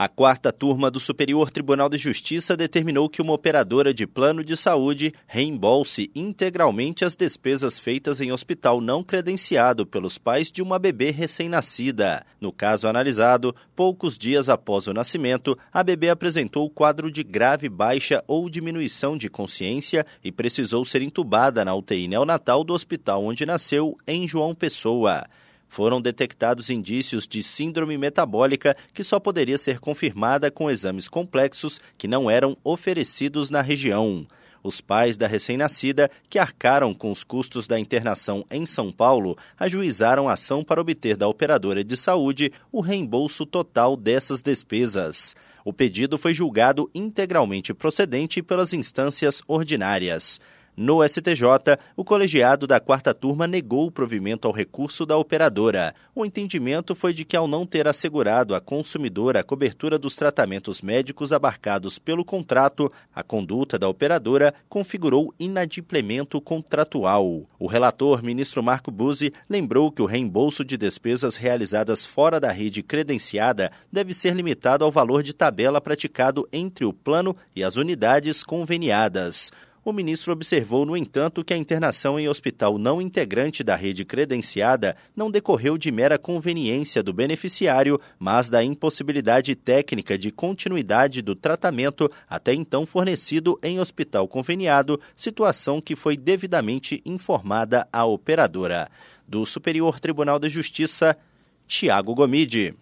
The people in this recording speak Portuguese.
A quarta turma do Superior Tribunal de Justiça determinou que uma operadora de plano de saúde reembolse integralmente as despesas feitas em hospital não credenciado pelos pais de uma bebê recém-nascida. No caso analisado, poucos dias após o nascimento, a bebê apresentou quadro de grave baixa ou diminuição de consciência e precisou ser entubada na UTI neonatal do hospital onde nasceu, em João Pessoa foram detectados indícios de síndrome metabólica que só poderia ser confirmada com exames complexos que não eram oferecidos na região. Os pais da recém-nascida, que arcaram com os custos da internação em São Paulo, ajuizaram a ação para obter da operadora de saúde o reembolso total dessas despesas. O pedido foi julgado integralmente procedente pelas instâncias ordinárias. No STJ, o colegiado da quarta turma negou o provimento ao recurso da operadora. O entendimento foi de que, ao não ter assegurado à consumidora a cobertura dos tratamentos médicos abarcados pelo contrato, a conduta da operadora configurou inadimplemento contratual. O relator, ministro Marco Buzzi, lembrou que o reembolso de despesas realizadas fora da rede credenciada deve ser limitado ao valor de tabela praticado entre o plano e as unidades conveniadas. O ministro observou, no entanto, que a internação em hospital não integrante da rede credenciada não decorreu de mera conveniência do beneficiário, mas da impossibilidade técnica de continuidade do tratamento até então fornecido em hospital conveniado, situação que foi devidamente informada à operadora. Do Superior Tribunal de Justiça, Tiago Gomide.